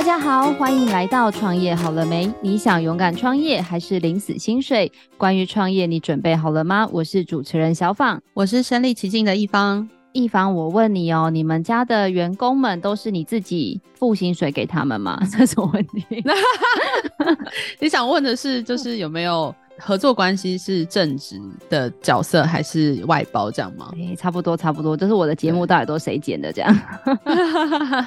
大家好，欢迎来到创业好了没？你想勇敢创业还是领死薪水？关于创业，你准备好了吗？我是主持人小访，我是身临其境的一方。一方，我问你哦，你们家的员工们都是你自己付薪水给他们吗？这是什么问题？你想问的是，就是有没有？合作关系是正职的角色还是外包这样吗？欸、差不多差不多，就是我的节目到底都谁剪的这样？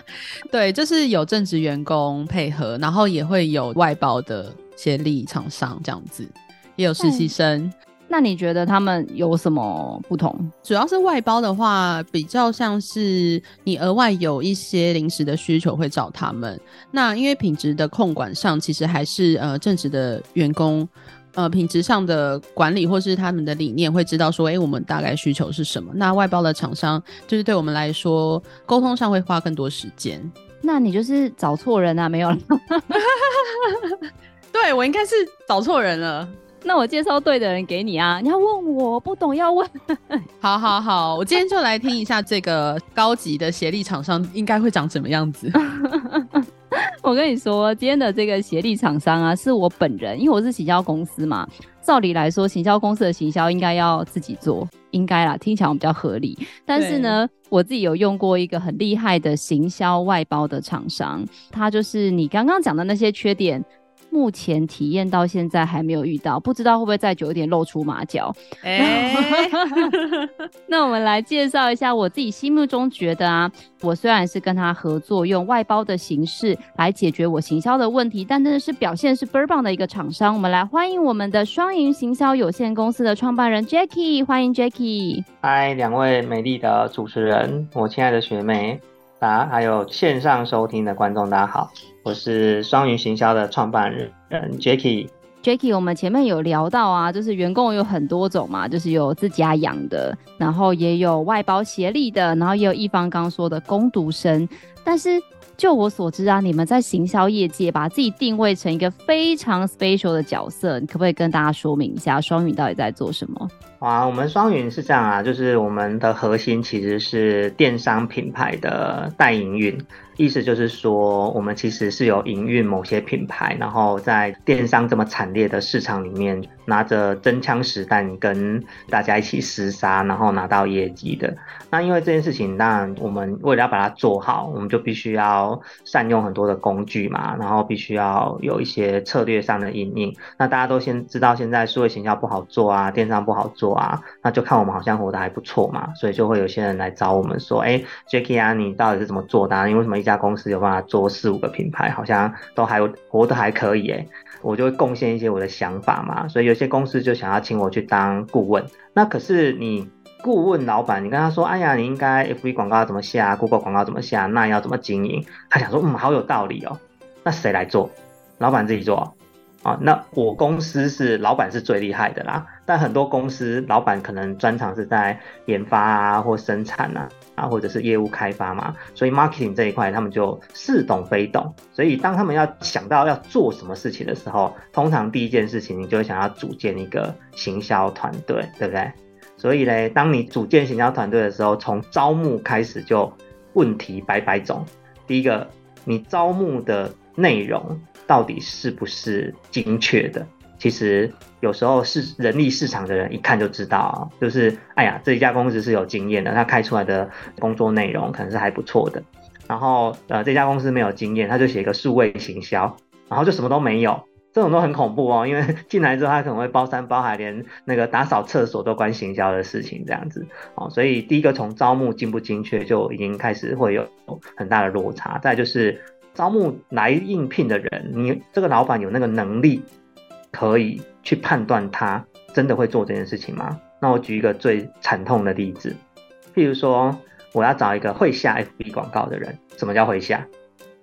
对，就是有正职员工配合，然后也会有外包的协力厂商这样子，也有实习生。那你觉得他们有什么不同？主要是外包的话，比较像是你额外有一些临时的需求会找他们。那因为品质的控管上，其实还是呃正职的员工。呃，品质上的管理或是他们的理念，会知道说，哎、欸，我们大概需求是什么。那外包的厂商，就是对我们来说，沟通上会花更多时间。那你就是找错人啊，没有了。对，我应该是找错人了。那我介绍对的人给你啊。你要问我不懂要问。好好好，我今天就来听一下这个高级的协力厂商应该会长什么样子。我跟你说，今天的这个协力厂商啊，是我本人，因为我是行销公司嘛。照理来说，行销公司的行销应该要自己做，应该啦，听起来比较合理。但是呢，我自己有用过一个很厉害的行销外包的厂商，他就是你刚刚讲的那些缺点。目前体验到现在还没有遇到，不知道会不会再久一点露出马脚。欸、那我们来介绍一下我自己心目中觉得啊，我虽然是跟他合作，用外包的形式来解决我行销的问题，但真的是表现是倍儿棒的一个厂商。我们来欢迎我们的双赢行销有限公司的创办人 Jackie，欢迎 Jackie。嗨，两位美丽的主持人，我亲爱的学妹。啊，还有线上收听的观众，大家好，我是双云行销的创办人 j a c k i e。j a c k i e 我们前面有聊到啊，就是员工有很多种嘛，就是有自家养的，然后也有外包协力的，然后也有一方刚说的工读生，但是。就我所知啊，你们在行销业界把自己定位成一个非常 special 的角色，你可不可以跟大家说明一下双云到底在做什么？哇，我们双云是这样啊，就是我们的核心其实是电商品牌的代营运。意思就是说，我们其实是有营运某些品牌，然后在电商这么惨烈的市场里面，拿着真枪实弹跟大家一起厮杀，然后拿到业绩的。那因为这件事情，当然我们为了要把它做好，我们就必须要善用很多的工具嘛，然后必须要有一些策略上的因应。那大家都先知道，现在数位行销不好做啊，电商不好做啊，那就看我们好像活得还不错嘛，所以就会有些人来找我们说，哎、，Jacky 啊，你到底是怎么做的啊？你为什么？一家公司有办法做四五个品牌，好像都还活得还可以诶，我就会贡献一些我的想法嘛。所以有些公司就想要请我去当顾问。那可是你顾问老板，你跟他说：“哎呀，你应该 FB 广告怎么下，Google 广告怎么下，那要怎么经营？”他想说：“嗯，好有道理哦。”那谁来做？老板自己做啊？那我公司是老板是最厉害的啦，但很多公司老板可能专长是在研发啊或生产啊。啊，或者是业务开发嘛，所以 marketing 这一块他们就似懂非懂。所以当他们要想到要做什么事情的时候，通常第一件事情你就会想要组建一个行销团队，对不对？所以呢，当你组建行销团队的时候，从招募开始就问题百百种。第一个，你招募的内容到底是不是精确的？其实有时候是人力市场的人一看就知道，就是哎呀，这一家公司是有经验的，他开出来的工作内容可能是还不错的。然后呃，这家公司没有经验，他就写一个数位行销，然后就什么都没有，这种都很恐怖哦。因为进来之后，他可能会包山包海，连那个打扫厕所都关行销的事情这样子哦。所以第一个从招募精不精确就已经开始会有很大的落差。再就是招募来应聘的人，你这个老板有那个能力。可以去判断他真的会做这件事情吗？那我举一个最惨痛的例子，譬如说我要找一个会下 FB 广告的人，什么叫会下？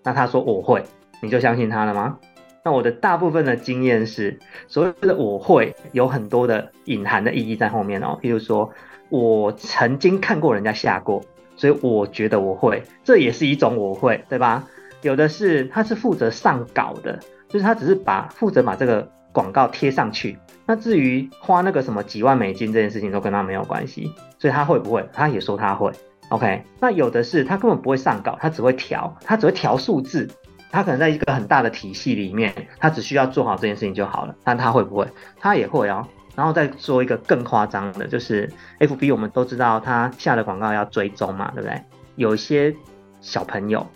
那他说我会，你就相信他了吗？那我的大部分的经验是，所谓的我会有很多的隐含的意义在后面哦。譬如说我曾经看过人家下过，所以我觉得我会，这也是一种我会，对吧？有的是他是负责上稿的，就是他只是把负责把这个。广告贴上去，那至于花那个什么几万美金这件事情都跟他没有关系，所以他会不会？他也说他会。OK，那有的是他根本不会上稿，他只会调，他只会调数字，他可能在一个很大的体系里面，他只需要做好这件事情就好了。但他会不会？他也会哦。然后再说一个更夸张的，就是 FB，我们都知道他下的广告要追踪嘛，对不对？有一些小朋友，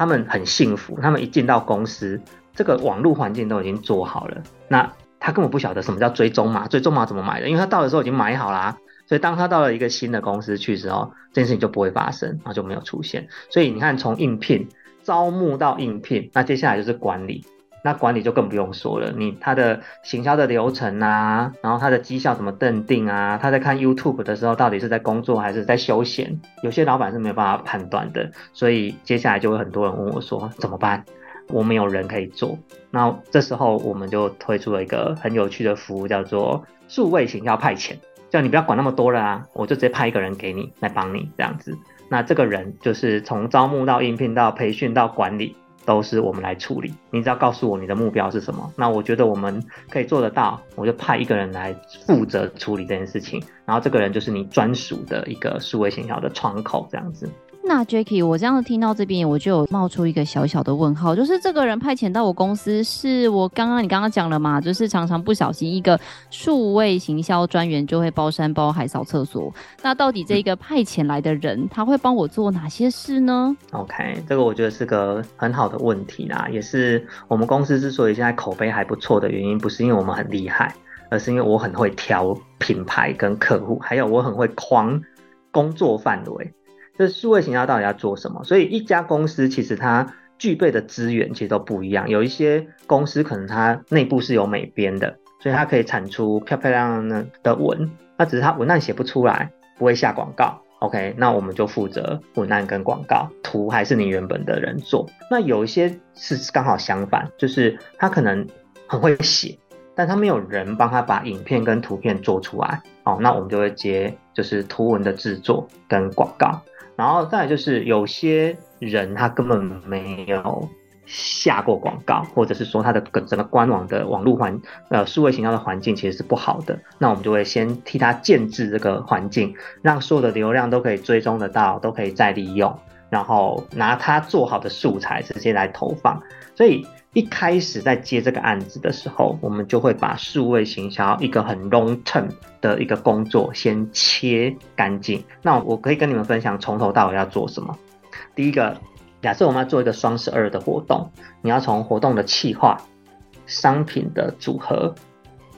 他们很幸福，他们一进到公司，这个网络环境都已经做好了，那他根本不晓得什么叫追踪码，追踪码怎么买的？因为他到的时候已经买好啦。所以当他到了一个新的公司去之后，这件事情就不会发生，然后就没有出现。所以你看，从应聘、招募到应聘，那接下来就是管理。那管理就更不用说了，你他的行销的流程啊，然后他的绩效怎么认定啊？他在看 YouTube 的时候，到底是在工作还是在休闲？有些老板是没有办法判断的。所以接下来就会很多人问我说，怎么办？我没有人可以做。那这时候我们就推出了一个很有趣的服务，叫做数位行销派遣。叫你不要管那么多了啊，我就直接派一个人给你来帮你这样子。那这个人就是从招募到应聘到培训到管理，都是我们来处理。你只要告诉我你的目标是什么，那我觉得我们可以做得到，我就派一个人来负责处理这件事情。然后这个人就是你专属的一个数位行销的窗口这样子。那 Jacky，我这样子听到这边，我就有冒出一个小小的问号，就是这个人派遣到我公司，是我刚刚你刚刚讲了嘛？就是常常不小心一个数位行销专员就会包山包海扫厕所。那到底这个派遣来的人，他会帮我做哪些事呢？OK，这个我觉得是个很好的问题啦，也是我们公司之所以现在口碑还不错的原因，不是因为我们很厉害，而是因为我很会挑品牌跟客户，还有我很会框工作范围。这数位行销到底要做什么？所以一家公司其实它具备的资源其实都不一样。有一些公司可能它内部是有美编的，所以它可以产出漂漂亮亮的文，那只是它文案写不出来，不会下广告。OK，那我们就负责文案跟广告，图还是你原本的人做。那有一些是刚好相反，就是他可能很会写，但他没有人帮他把影片跟图片做出来。哦，那我们就会接就是图文的制作跟广告。然后再就是有些人他根本没有下过广告，或者是说他的整个官网的网络环呃数位行销的环境其实是不好的，那我们就会先替他建置这个环境，让所有的流量都可以追踪得到，都可以再利用，然后拿他做好的素材直接来投放，所以。一开始在接这个案子的时候，我们就会把数位行销一个很 long term 的一个工作先切干净。那我可以跟你们分享从头到尾要做什么。第一个，假设我们要做一个双十二的活动，你要从活动的企划、商品的组合，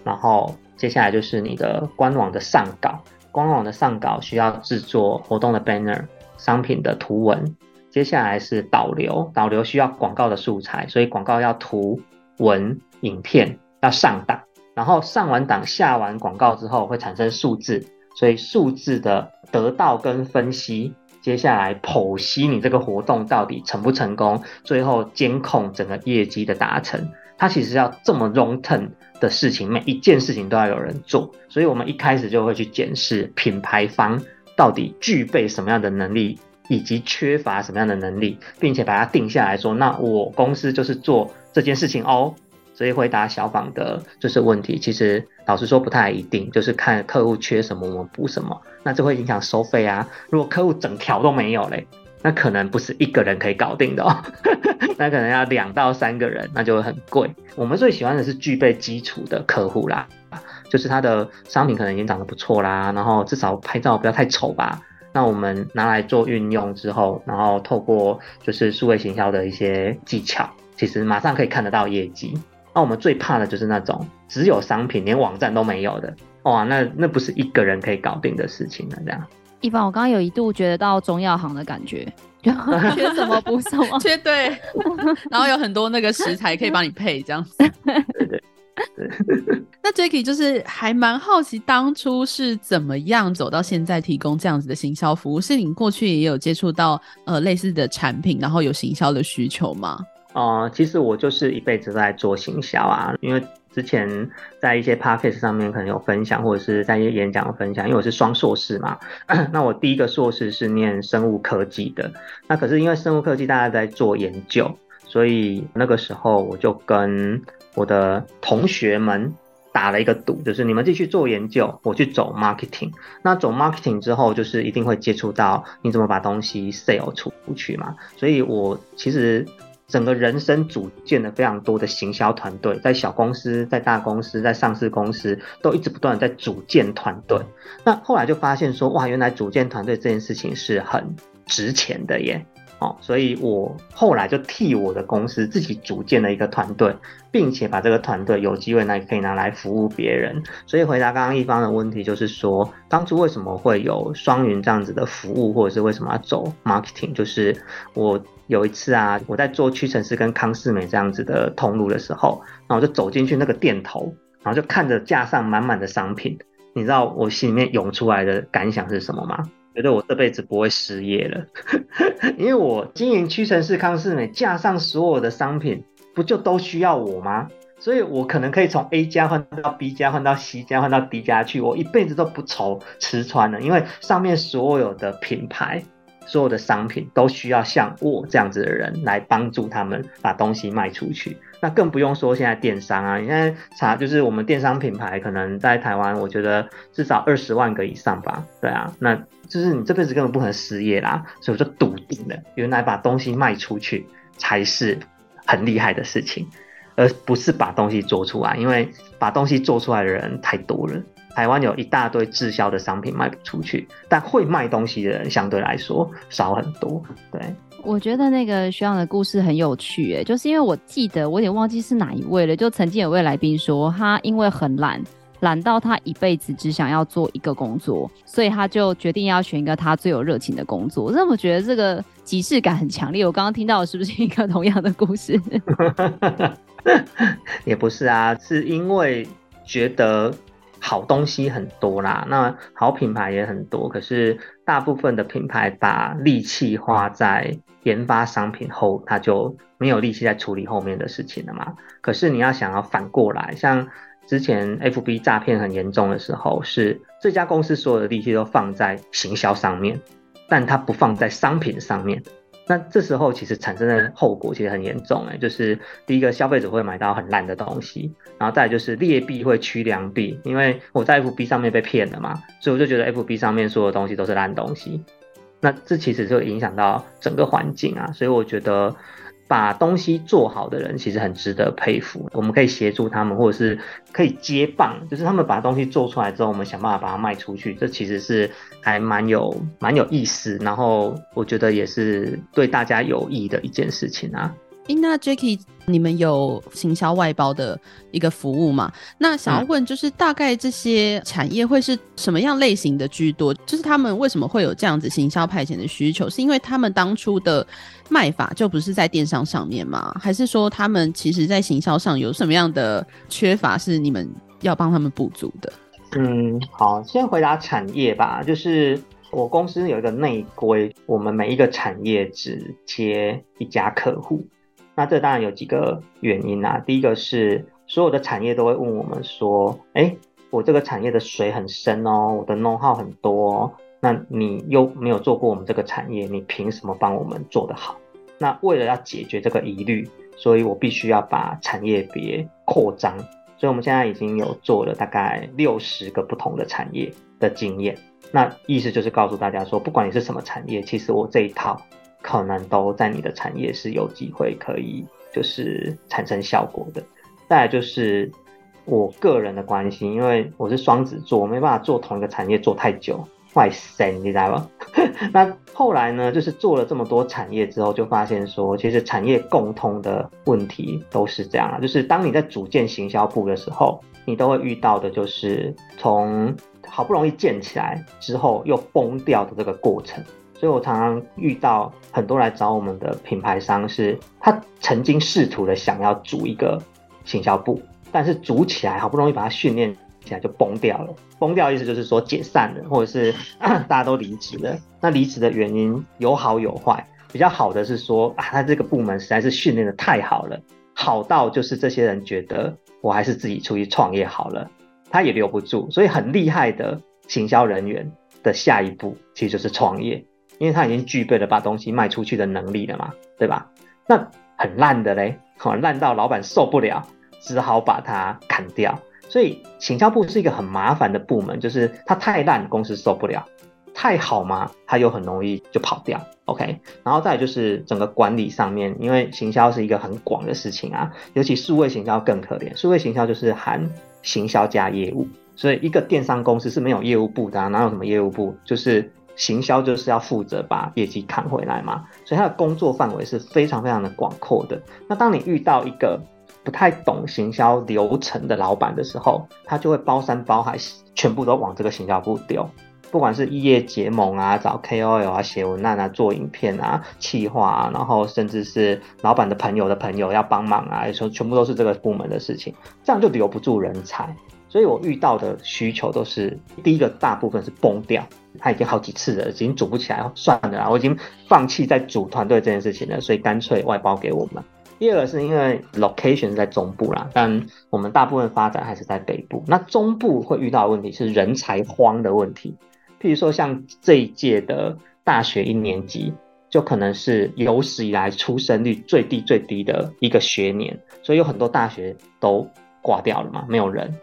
然后接下来就是你的官网的上稿。官网的上稿需要制作活动的 banner、商品的图文。接下来是导流，导流需要广告的素材，所以广告要图文影片要上档，然后上完档下完广告之后会产生数字，所以数字的得到跟分析，接下来剖析你这个活动到底成不成功，最后监控整个业绩的达成，它其实要这么 long term 的事情，每一件事情都要有人做，所以我们一开始就会去检视品牌方到底具备什么样的能力。以及缺乏什么样的能力，并且把它定下来说，那我公司就是做这件事情哦。所以回答小访的就是问题，其实老实说不太一定，就是看客户缺什么，我们补什么。那这会影响收费啊。如果客户整条都没有嘞，那可能不是一个人可以搞定的哦，那可能要两到三个人，那就很贵。我们最喜欢的是具备基础的客户啦，就是他的商品可能已经长得不错啦，然后至少拍照不要太丑吧。那我们拿来做运用之后，然后透过就是数位行销的一些技巧，其实马上可以看得到业绩。那我们最怕的就是那种只有商品连网站都没有的，哇，那那不是一个人可以搞定的事情了。这样，一般我刚刚有一度觉得到中药行的感觉，缺什么补什么，缺对，然后有很多那个食材可以帮你配这样子。对对。那 Jacky 就是还蛮好奇，当初是怎么样走到现在提供这样子的行销服务？是你过去也有接触到呃类似的产品，然后有行销的需求吗？哦、其实我就是一辈子在做行销啊，因为之前在一些 podcast 上面可能有分享，或者是在一些演讲分享，因为我是双硕士嘛。那我第一个硕士是念生物科技的，那可是因为生物科技大家在做研究，所以那个时候我就跟我的同学们打了一个赌，就是你们继续做研究，我去走 marketing。那走 marketing 之后，就是一定会接触到你怎么把东西 sell 出去嘛。所以我其实整个人生组建了非常多的行销团队，在小公司、在大公司、在上市公司，都一直不断的在组建团队。那后来就发现说，哇，原来组建团队这件事情是很值钱的耶。哦，所以我后来就替我的公司自己组建了一个团队，并且把这个团队有机会呢可以拿来服务别人。所以回答刚刚一方的问题，就是说当初为什么会有双云这样子的服务，或者是为什么要走 marketing？就是我有一次啊，我在做屈臣氏跟康是美这样子的通路的时候，然后我就走进去那个店头，然后就看着架上满满的商品，你知道我心里面涌出来的感想是什么吗？觉得我这辈子不会失业了，因为我经营屈臣氏、康士美，架上所有的商品，不就都需要我吗？所以我可能可以从 A 家换到 B 家，换到 C 家，换到 D 家去，我一辈子都不愁吃穿了，因为上面所有的品牌。所有的商品都需要像我这样子的人来帮助他们把东西卖出去，那更不用说现在电商啊，你现在查就是我们电商品牌可能在台湾，我觉得至少二十万个以上吧，对啊，那就是你这辈子根本不可能失业啦，所以我就笃定了，原来把东西卖出去才是很厉害的事情，而不是把东西做出来，因为把东西做出来的人太多了。台湾有一大堆滞销的商品卖不出去，但会卖东西的人相对来说少很多。对，我觉得那个学长的故事很有趣，哎，就是因为我记得我有点忘记是哪一位了，就曾经有位来宾说，他因为很懒，懒到他一辈子只想要做一个工作，所以他就决定要选一个他最有热情的工作。那我觉得这个即视感很强烈。我刚刚听到的是不是一个同样的故事？也不是啊，是因为觉得。好东西很多啦，那好品牌也很多，可是大部分的品牌把力气花在研发商品后，他就没有力气在处理后面的事情了嘛。可是你要想要反过来，像之前 FB 诈骗很严重的时候，是这家公司所有的力气都放在行销上面，但他不放在商品上面。那这时候其实产生的后果其实很严重哎，就是第一个消费者会买到很烂的东西，然后再就是劣币会驱良币，因为我在 FB 上面被骗了嘛，所以我就觉得 FB 上面所有东西都是烂东西，那这其实就影响到整个环境啊，所以我觉得。把东西做好的人其实很值得佩服，我们可以协助他们，或者是可以接棒，就是他们把东西做出来之后，我们想办法把它卖出去，这其实是还蛮有蛮有意思，然后我觉得也是对大家有益的一件事情啊。欸、那 Jacky，你们有行销外包的一个服务吗？那想要问，就是大概这些产业会是什么样类型的居多？就是他们为什么会有这样子行销派遣的需求？是因为他们当初的卖法就不是在电商上面吗？还是说他们其实在行销上有什么样的缺乏是你们要帮他们补足的？嗯，好，先回答产业吧。就是我公司有一个内规，我们每一个产业只接一家客户。那这当然有几个原因啊。第一个是所有的产业都会问我们说：“哎，我这个产业的水很深哦，我的 know-how 很多，那你又没有做过我们这个产业，你凭什么帮我们做得好？”那为了要解决这个疑虑，所以我必须要把产业别扩张。所以我们现在已经有做了大概六十个不同的产业的经验。那意思就是告诉大家说，不管你是什么产业，其实我这一套。可能都在你的产业是有机会可以就是产生效果的。再就是我个人的关系，因为我是双子座，我没办法做同一个产业做太久，坏神，你知道吗？那后来呢，就是做了这么多产业之后，就发现说，其实产业共通的问题都是这样啊，就是当你在组建行销部的时候，你都会遇到的就是从好不容易建起来之后又崩掉的这个过程。所以我常常遇到很多来找我们的品牌商，是他曾经试图的想要组一个行销部，但是组起来好不容易把它训练起来就崩掉了。崩掉意思就是说解散了，或者是 大家都离职了。那离职的原因有好有坏，比较好的是说啊，他这个部门实在是训练得太好了，好到就是这些人觉得我还是自己出去创业好了，他也留不住。所以很厉害的行销人员的下一步其实就是创业。因为他已经具备了把东西卖出去的能力了嘛，对吧？那很烂的嘞，好烂到老板受不了，只好把它砍掉。所以行销部是一个很麻烦的部门，就是它太烂，公司受不了；太好嘛？他又很容易就跑掉。OK，然后再就是整个管理上面，因为行销是一个很广的事情啊，尤其数位行销更可怜。数位行销就是含行销加业务，所以一个电商公司是没有业务部的啊，哪有什么业务部？就是行销就是要负责把业绩扛回来嘛，所以他的工作范围是非常非常的广阔的。那当你遇到一个不太懂行销流程的老板的时候，他就会包山包海，全部都往这个行销部丢。不管是异业结盟啊，找 KOL 啊，写文案啊，做影片啊，企划啊，然后甚至是老板的朋友的朋友要帮忙啊，说全部都是这个部门的事情，这样就留不住人才。所以我遇到的需求都是第一个，大部分是崩掉，他已经好几次了，已经组不起来，算了啦，我已经放弃在组团队这件事情了，所以干脆外包给我们。第二个是因为 location 在中部啦，但我们大部分发展还是在北部。那中部会遇到的问题是人才荒的问题，譬如说像这一届的大学一年级，就可能是有史以来出生率最低最低的一个学年，所以有很多大学都挂掉了嘛，没有人。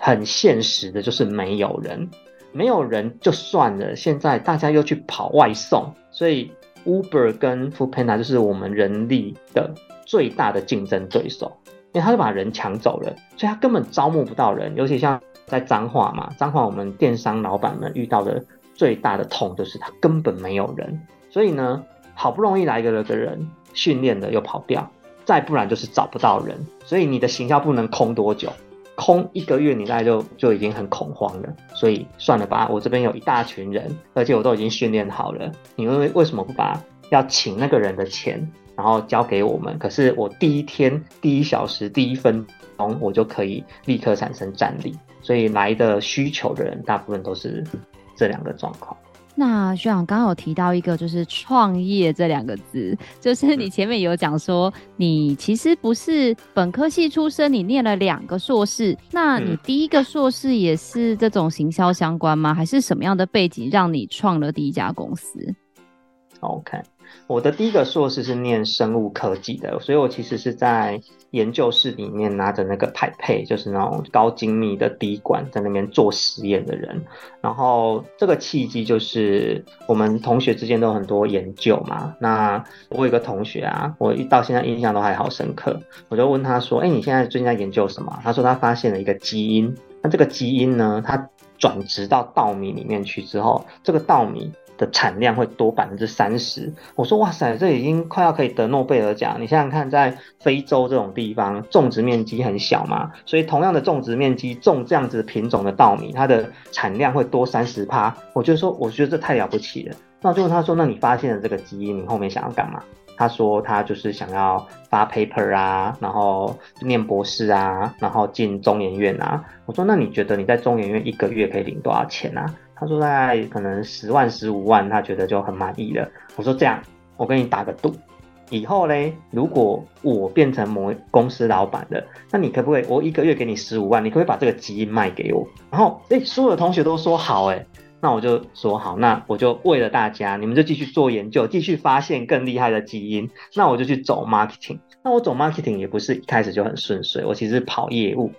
很现实的就是没有人，没有人就算了，现在大家又去跑外送，所以 Uber 跟 Foodpanda 就是我们人力的。最大的竞争对手，因为他就把人抢走了，所以他根本招募不到人。尤其像在彰化嘛，彰化我们电商老板们遇到的最大的痛就是他根本没有人。所以呢，好不容易来个了个人，训练的又跑掉，再不然就是找不到人。所以你的行销不能空多久，空一个月你大概就就已经很恐慌了。所以算了吧，我这边有一大群人，而且我都已经训练好了，你为为什么不把要请那个人的钱？然后交给我们，可是我第一天第一小时第一分钟，我就可以立刻产生战力，所以来的需求的人大部分都是这两个状况。那学长刚刚有提到一个就是创业这两个字，就是你前面有讲说你其实不是本科系出身，你念了两个硕士，那你第一个硕士也是这种行销相关吗？还是什么样的背景让你创了第一家公司？OK。我的第一个硕士是念生物科技的，所以我其实是在研究室里面拿着那个 pipette，就是那种高精密的滴管，在那边做实验的人。然后这个契机就是我们同学之间都有很多研究嘛。那我有个同学啊，我一到现在印象都还好深刻。我就问他说：“哎，你现在最近在研究什么？”他说他发现了一个基因。那这个基因呢，它转植到稻米里面去之后，这个稻米。的产量会多百分之三十，我说哇塞，这已经快要可以得诺贝尔奖。你想想看，在非洲这种地方，种植面积很小嘛，所以同样的种植面积，种这样子品种的稻米，它的产量会多三十趴。我就说，我觉得这太了不起了。那我就问他说，那你发现了这个基因，你后面想要干嘛？他说他就是想要发 paper 啊，然后念博士啊，然后进中研院啊。我说，那你觉得你在中研院一个月可以领多少钱啊？他说大概可能十万十五万，他觉得就很满意了。我说这样，我跟你打个赌，以后嘞，如果我变成某公司老板了，那你可不可以我一个月给你十五万？你可不可以把这个基因卖给我？然后诶，所有的同学都说好诶，那我就说好，那我就为了大家，你们就继续做研究，继续发现更厉害的基因。那我就去走 marketing。那我走 marketing 也不是一开始就很顺遂，我其实跑业务，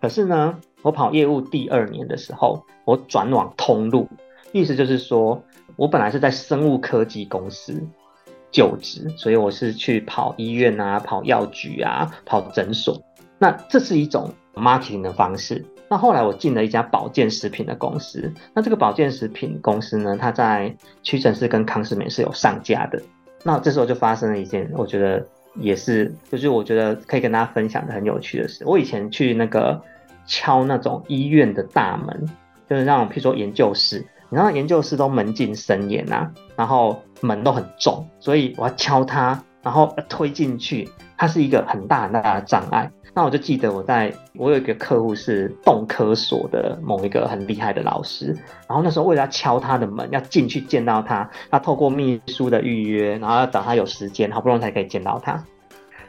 可是呢。我跑业务第二年的时候，我转往通路，意思就是说，我本来是在生物科技公司就职，所以我是去跑医院啊，跑药局啊，跑诊所。那这是一种 marketing 的方式。那后来我进了一家保健食品的公司，那这个保健食品公司呢，它在屈臣氏跟康是美是有上架的。那这时候就发生了一件，我觉得也是，就是我觉得可以跟大家分享的很有趣的事。我以前去那个。敲那种医院的大门，就是那种，譬如说研究室，你知道研究室都门禁森严呐，然后门都很重，所以我要敲它，然后推进去，它是一个很大很大的障碍。那我就记得我在，我有一个客户是动科所的某一个很厉害的老师，然后那时候为了要敲他的门，要进去见到他，要透过秘书的预约，然后要找他有时间，好不容易才可以见到他。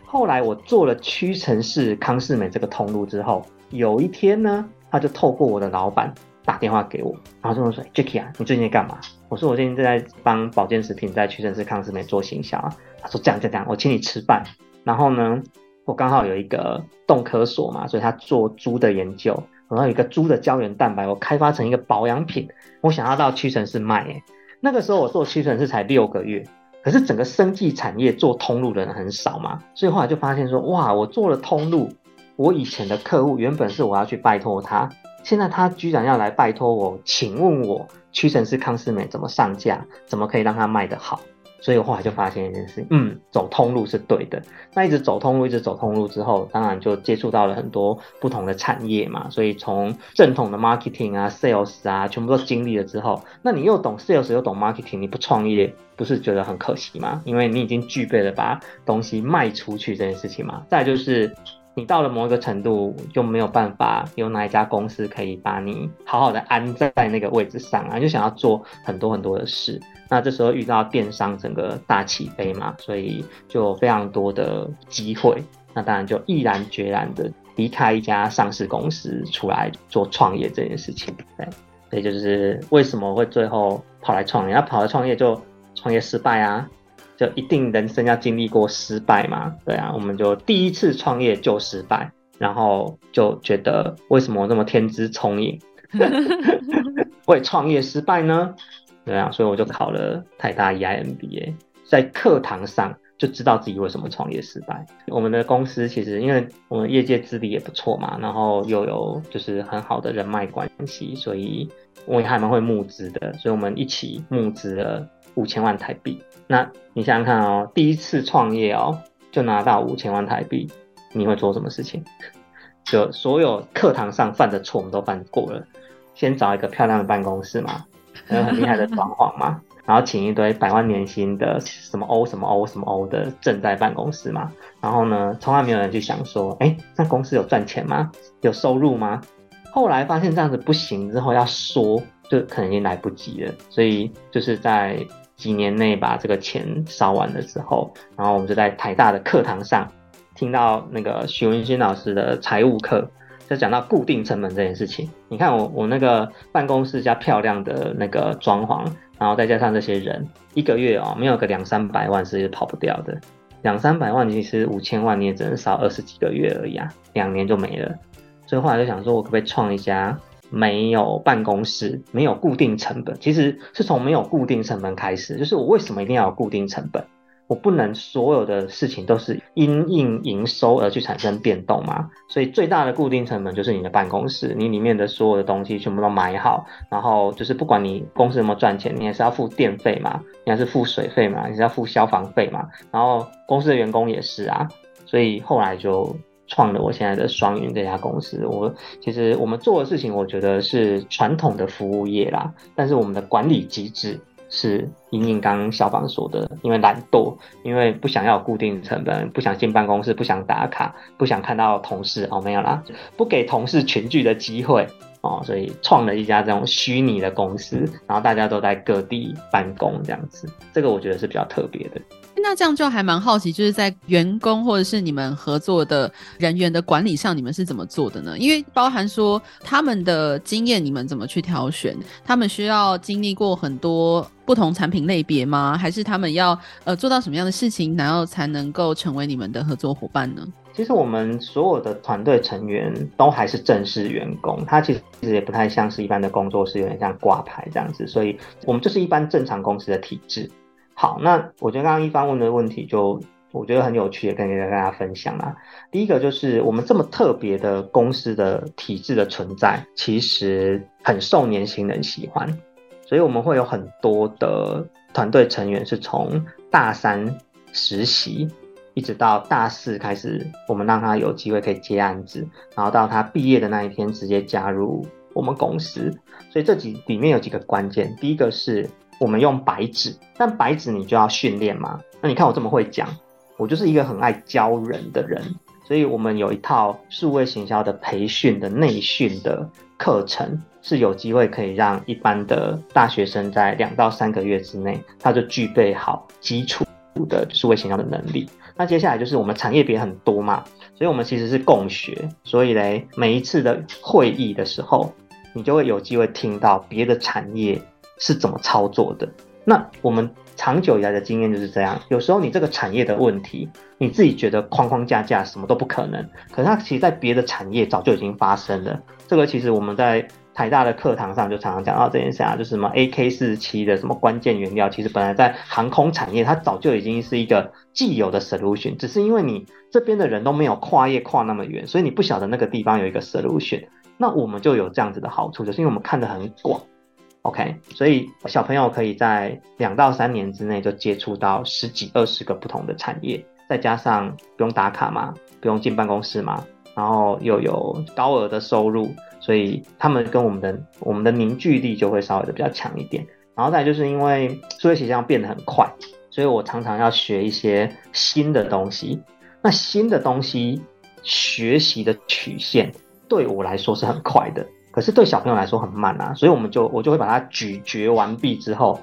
后来我做了屈臣氏康是美这个通路之后。有一天呢，他就透过我的老板打电话给我，然后就问说：“Jacky 啊，你最近在干嘛？”我说：“我最近正在帮保健食品在屈臣氏康是美做行销。”他说：“这样这样，我请你吃饭。”然后呢，我刚好有一个动科所嘛，所以他做猪的研究，然后有一个猪的胶原蛋白，我开发成一个保养品，我想要到屈臣氏卖。那个时候我做屈臣氏才六个月，可是整个生技产业做通路的人很少嘛，所以后来就发现说，哇，我做了通路，我以前的客户原本是我要去拜托他，现在他居然要来拜托我，请问我屈臣氏康是美怎么上架，怎么可以让他卖得好？所以我后来就发现一件事情，嗯，走通路是对的。那一直走通路，一直走通路之后，当然就接触到了很多不同的产业嘛。所以从正统的 marketing 啊、sales 啊，全部都经历了之后，那你又懂 sales 又懂 marketing，你不创业不是觉得很可惜吗？因为你已经具备了把东西卖出去这件事情嘛。再就是。你到了某一个程度，就没有办法有哪一家公司可以把你好好的安在那个位置上啊，就想要做很多很多的事。那这时候遇到电商整个大起飞嘛，所以就有非常多的机会。那当然就毅然决然的离开一家上市公司，出来做创业这件事情。对，所以就是为什么会最后跑来创业？那跑来创业就创业失败啊。就一定人生要经历过失败嘛？对啊，我们就第一次创业就失败，然后就觉得为什么我那么天资聪颖 会创业失败呢？对啊，所以我就考了台大 EIMBA，在课堂上就知道自己为什么创业失败。我们的公司其实因为我们业界资历也不错嘛，然后又有就是很好的人脉关系，所以我也还蛮会募资的，所以我们一起募资了五千万台币。那你想想看哦，第一次创业哦，就拿到五千万台币，你会做什么事情？就所有课堂上犯的错，我们都犯过了。先找一个漂亮的办公室嘛，有很厉害的装潢嘛，然后请一堆百万年薪的什么 O 什么 O 什么 O 的正在办公室嘛。然后呢，从来没有人去想说，哎，那公司有赚钱吗？有收入吗？后来发现这样子不行之后，要说就可能已经来不及了。所以就是在。几年内把这个钱烧完了之后，然后我们就在台大的课堂上听到那个徐文新老师的财务课，就讲到固定成本这件事情。你看我我那个办公室加漂亮的那个装潢，然后再加上这些人，一个月哦，没有个两三百万是跑不掉的。两三百万其实五千万你也只能烧二十几个月而已啊，两年就没了。所以后来就想说，我可不可以创一家？没有办公室，没有固定成本，其实是从没有固定成本开始。就是我为什么一定要有固定成本？我不能所有的事情都是因应营收而去产生变动嘛？所以最大的固定成本就是你的办公室，你里面的所有的东西全部都买好，然后就是不管你公司有没有赚钱，你还是要付电费嘛，你还是付水费嘛，你是要付消防费嘛，然后公司的员工也是啊，所以后来就。创了我现在的双云这家公司，我其实我们做的事情，我觉得是传统的服务业啦，但是我们的管理机制是莹莹刚刚小宝说的，因为懒惰，因为不想要固定成本，不想进办公室，不想打卡，不想看到同事哦，没有啦，不给同事群聚的机会哦，所以创了一家这种虚拟的公司，然后大家都在各地办公这样子，这个我觉得是比较特别的。那这样就还蛮好奇，就是在员工或者是你们合作的人员的管理上，你们是怎么做的呢？因为包含说他们的经验，你们怎么去挑选？他们需要经历过很多不同产品类别吗？还是他们要呃做到什么样的事情，然后才能够成为你们的合作伙伴呢？其实我们所有的团队成员都还是正式员工，他其实其实也不太像是一般的工作室，有点像挂牌这样子，所以我们就是一般正常公司的体制。好，那我觉得刚刚一帆问的问题就我觉得很有趣，也跟大家分享啦。第一个就是我们这么特别的公司的体制的存在，其实很受年轻人喜欢，所以我们会有很多的团队成员是从大三实习，一直到大四开始，我们让他有机会可以接案子，然后到他毕业的那一天直接加入我们公司。所以这几里面有几个关键，第一个是。我们用白纸，但白纸你就要训练嘛。那你看我这么会讲，我就是一个很爱教人的人，所以我们有一套数位行销的培训的内训的课程，是有机会可以让一般的大学生在两到三个月之内，他就具备好基础的数位行销的能力。那接下来就是我们产业别很多嘛，所以我们其实是共学，所以嘞，每一次的会议的时候，你就会有机会听到别的产业。是怎么操作的？那我们长久以来的经验就是这样，有时候你这个产业的问题，你自己觉得框框架架什么都不可能，可是它其实在别的产业早就已经发生了。这个其实我们在台大的课堂上就常常讲到这件事啊，就是什么 AK 四七的什么关键原料，其实本来在航空产业它早就已经是一个既有的 solution，只是因为你这边的人都没有跨业跨那么远，所以你不晓得那个地方有一个 solution。那我们就有这样子的好处，就是因为我们看得很广。OK，所以小朋友可以在两到三年之内就接触到十几二十个不同的产业，再加上不用打卡嘛，不用进办公室嘛，然后又有高额的收入，所以他们跟我们的我们的凝聚力就会稍微的比较强一点。然后再就是因为数位形象变得很快，所以我常常要学一些新的东西。那新的东西学习的曲线对我来说是很快的。可是对小朋友来说很慢啊，所以我们就我就会把它咀嚼完毕之后，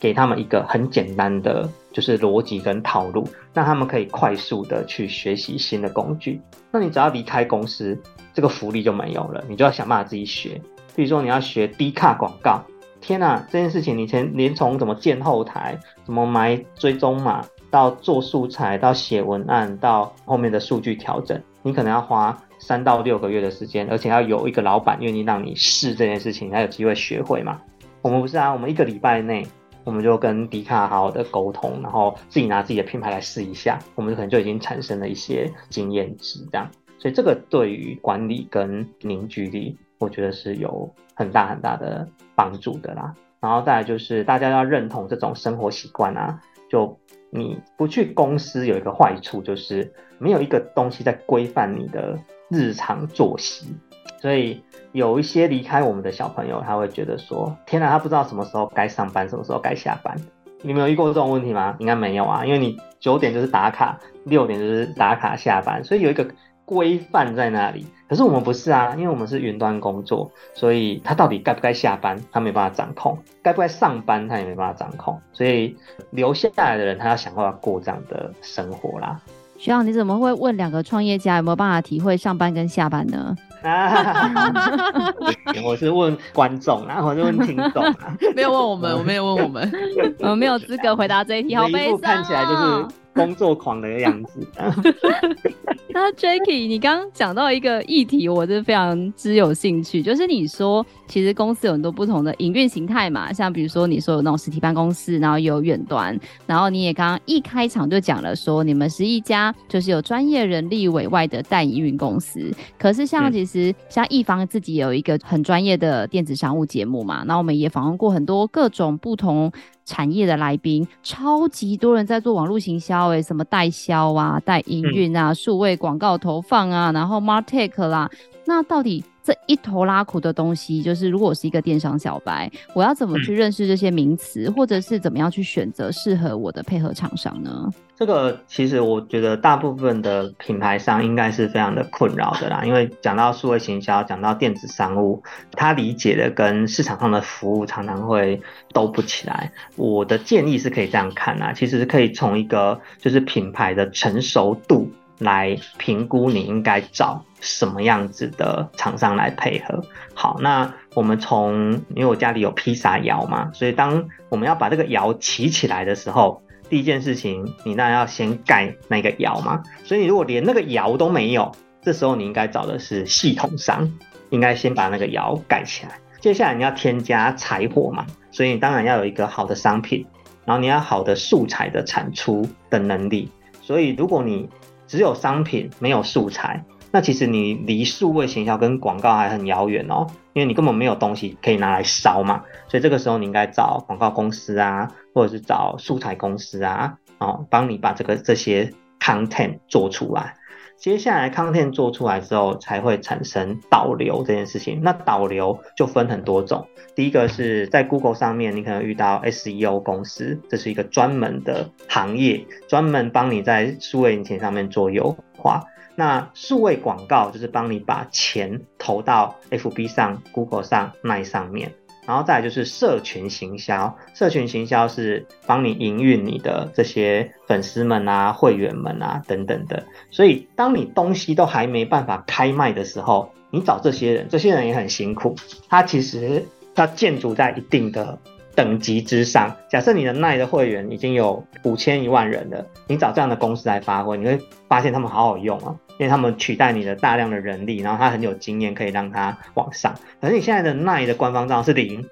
给他们一个很简单的就是逻辑跟套路，让他们可以快速的去学习新的工具。那你只要离开公司，这个福利就没有了，你就要想办法自己学。比如说你要学低卡广告，天哪，这件事情你先连从怎么建后台，怎么买追踪码，到做素材，到写文案，到后面的数据调整，你可能要花。三到六个月的时间，而且要有一个老板愿意让你试这件事情，才有机会学会嘛。我们不是啊，我们一个礼拜内，我们就跟迪卡好好的沟通，然后自己拿自己的品牌来试一下，我们可能就已经产生了一些经验值，这样。所以这个对于管理跟凝聚力，我觉得是有很大很大的帮助的啦。然后再来就是大家要认同这种生活习惯啊，就你不去公司有一个坏处，就是没有一个东西在规范你的。日常作息，所以有一些离开我们的小朋友，他会觉得说：“天哪，他不知道什么时候该上班，什么时候该下班。”你没有遇过这种问题吗？应该没有啊，因为你九点就是打卡，六点就是打卡下班，所以有一个规范在那里。可是我们不是啊，因为我们是云端工作，所以他到底该不该下班，他没办法掌控；该不该上班，他也没办法掌控。所以留下来的人，他要想办法过这样的生活啦。学长，你怎么会问两个创业家有没有办法体会上班跟下班呢？我是问观众啊，我是问听众啊，没有问我们，我没有问我们，我们没有资格回答这一题，好悲伤、哦。看起来就是。工作狂的样子。那 Jacky，你刚刚讲到一个议题，我是非常之有兴趣，就是你说其实公司有很多不同的营运形态嘛，像比如说你说有那种实体办公室，然后有远端，然后你也刚刚一开场就讲了说你们是一家就是有专业人力委外的代营运公司。可是像其实像一方自己有一个很专业的电子商务节目嘛，那我们也访问过很多各种不同。产业的来宾，超级多人在做网络行销，诶，什么代销啊、代营运啊、数位广告投放啊，然后 MarTech 啦，那到底这一头拉苦的东西，就是如果我是一个电商小白，我要怎么去认识这些名词，或者是怎么样去选择适合我的配合厂商呢？这个其实我觉得大部分的品牌商应该是非常的困扰的啦，因为讲到数位行销，讲到电子商务，他理解的跟市场上的服务常常会兜不起来。我的建议是可以这样看啊，其实是可以从一个就是品牌的成熟度来评估你应该找什么样子的厂商来配合。好，那我们从因为我家里有披萨窑嘛，所以当我们要把这个窑起起来的时候。第一件事情，你当然要先盖那个窑嘛。所以你如果连那个窑都没有，这时候你应该找的是系统商，应该先把那个窑盖起来。接下来你要添加柴火嘛，所以你当然要有一个好的商品，然后你要好的素材的产出的能力。所以如果你只有商品没有素材，那其实你离数位行销跟广告还很遥远哦，因为你根本没有东西可以拿来烧嘛。所以这个时候你应该找广告公司啊，或者是找素材公司啊，哦，帮你把这个这些 content 做出来。接下来 content 做出来之后，才会产生导流这件事情。那导流就分很多种，第一个是在 Google 上面，你可能遇到 SEO 公司，这是一个专门的行业，专门帮你在数位引擎上面做优化。那数位广告就是帮你把钱投到 FB 上、Google 上、卖上面，然后再就是社群行销，社群行销是帮你营运你的这些粉丝们啊、会员们啊等等的。所以当你东西都还没办法开卖的时候，你找这些人，这些人也很辛苦，他其实他建筑在一定的等级之上。假设你的奈的会员已经有五千一万人了，你找这样的公司来发挥，你会发现他们好好用啊，因为他们取代你的大量的人力，然后他很有经验，可以让他往上。可是你现在的奈的官方账号是零，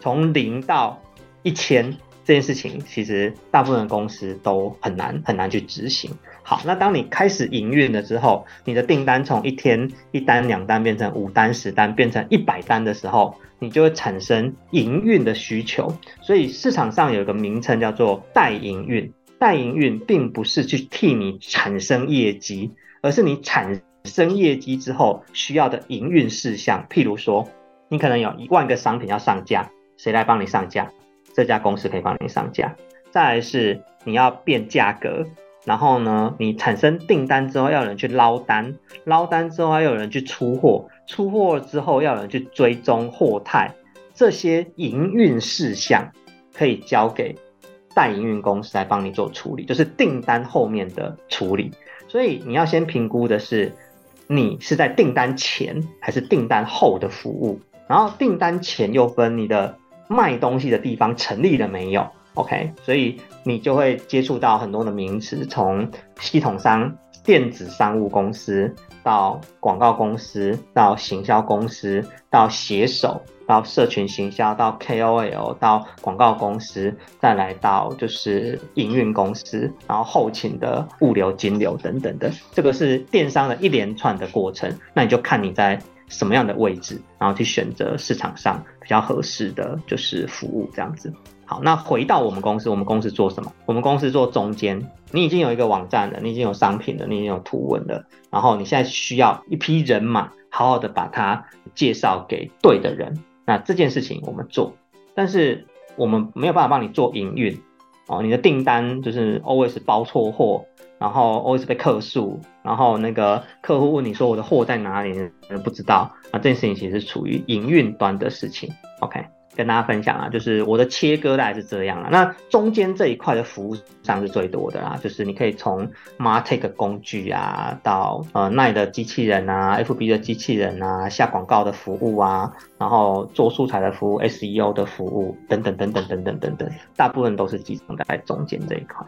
从零到一千。这件事情其实大部分公司都很难很难去执行。好，那当你开始营运了之后，你的订单从一天一单两单变成五单十单，变成一百单的时候，你就会产生营运的需求。所以市场上有一个名称叫做代营运。代营运并不是去替你产生业绩，而是你产生业绩之后需要的营运事项。譬如说，你可能有一万个商品要上架，谁来帮你上架？这家公司可以帮你上架，再来是你要变价格，然后呢，你产生订单之后要有人去捞单，捞单之后还有人去出货，出货之后要有人去追踪货态，这些营运事项可以交给代营运公司来帮你做处理，就是订单后面的处理。所以你要先评估的是你是在订单前还是订单后的服务，然后订单前又分你的。卖东西的地方成立了没有？OK，所以你就会接触到很多的名词，从系统商、电子商务公司到广告公司，到行销公司，到写手，到社群行销，到 KOL，到广告公司，再来到就是营运公司，然后后勤的物流、金流等等的，这个是电商的一连串的过程。那你就看你在。什么样的位置，然后去选择市场上比较合适的就是服务这样子。好，那回到我们公司，我们公司做什么？我们公司做中间，你已经有一个网站了，你已经有商品了，你已经有图文了，然后你现在需要一批人马，好好的把它介绍给对的人。那这件事情我们做，但是我们没有办法帮你做营运哦，你的订单就是 always 包错货。然后 always 被客诉，然后那个客户问你说我的货在哪里，你不知道。那这件事情其实是处于营运端的事情。OK，跟大家分享啊，就是我的切割大概是这样啊。那中间这一块的服务上是最多的啦，就是你可以从 MarTech 工具啊，到呃 Line 的机器人啊，FB 的机器人啊，下广告的服务啊，然后做素材的服务，SEO 的服务等等等等等等等等，大部分都是集中在中间这一块。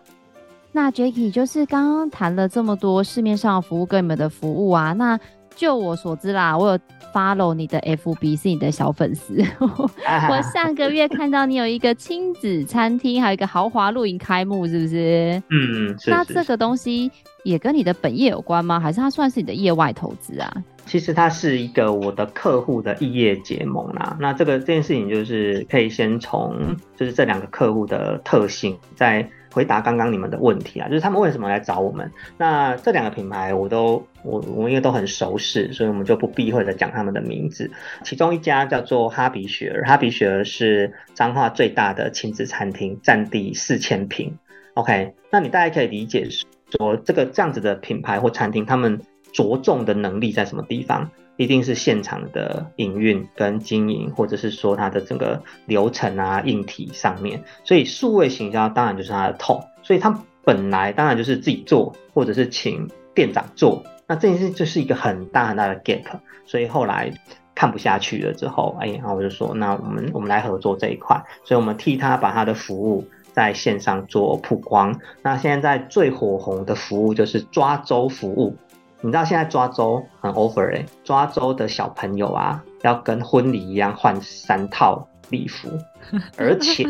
那 Jacky 就是刚刚谈了这么多市面上的服务跟你们的服务啊，那就我所知啦，我有 follow 你的 FB 是你的小粉丝，我上个月看到你有一个亲子餐厅，还有一个豪华露营开幕，是不是？嗯，是。那这个东西也跟你的本业有关吗？还是它算是你的业外投资啊？其实它是一个我的客户的异业结盟啦。那这个这件事情就是可以先从就是这两个客户的特性在。回答刚刚你们的问题啊，就是他们为什么来找我们？那这两个品牌我都我我因为都很熟识，所以我们就不避讳的讲他们的名字。其中一家叫做哈比雪儿，哈比雪儿是彰化最大的亲子餐厅，占地四千坪。OK，那你大概可以理解说这个这样子的品牌或餐厅，他们着重的能力在什么地方？一定是现场的营运跟经营，或者是说它的整个流程啊、硬体上面，所以数位行销当然就是它的痛。所以它本来当然就是自己做，或者是请店长做。那这件事就是一个很大很大的 gap。所以后来看不下去了之后，哎，然后我就说，那我们我们来合作这一块。所以我们替他把他的服务在线上做曝光。那现在在最火红的服务就是抓周服务。你知道现在抓周很 offer 欸，抓周的小朋友啊，要跟婚礼一样换三套礼服，而且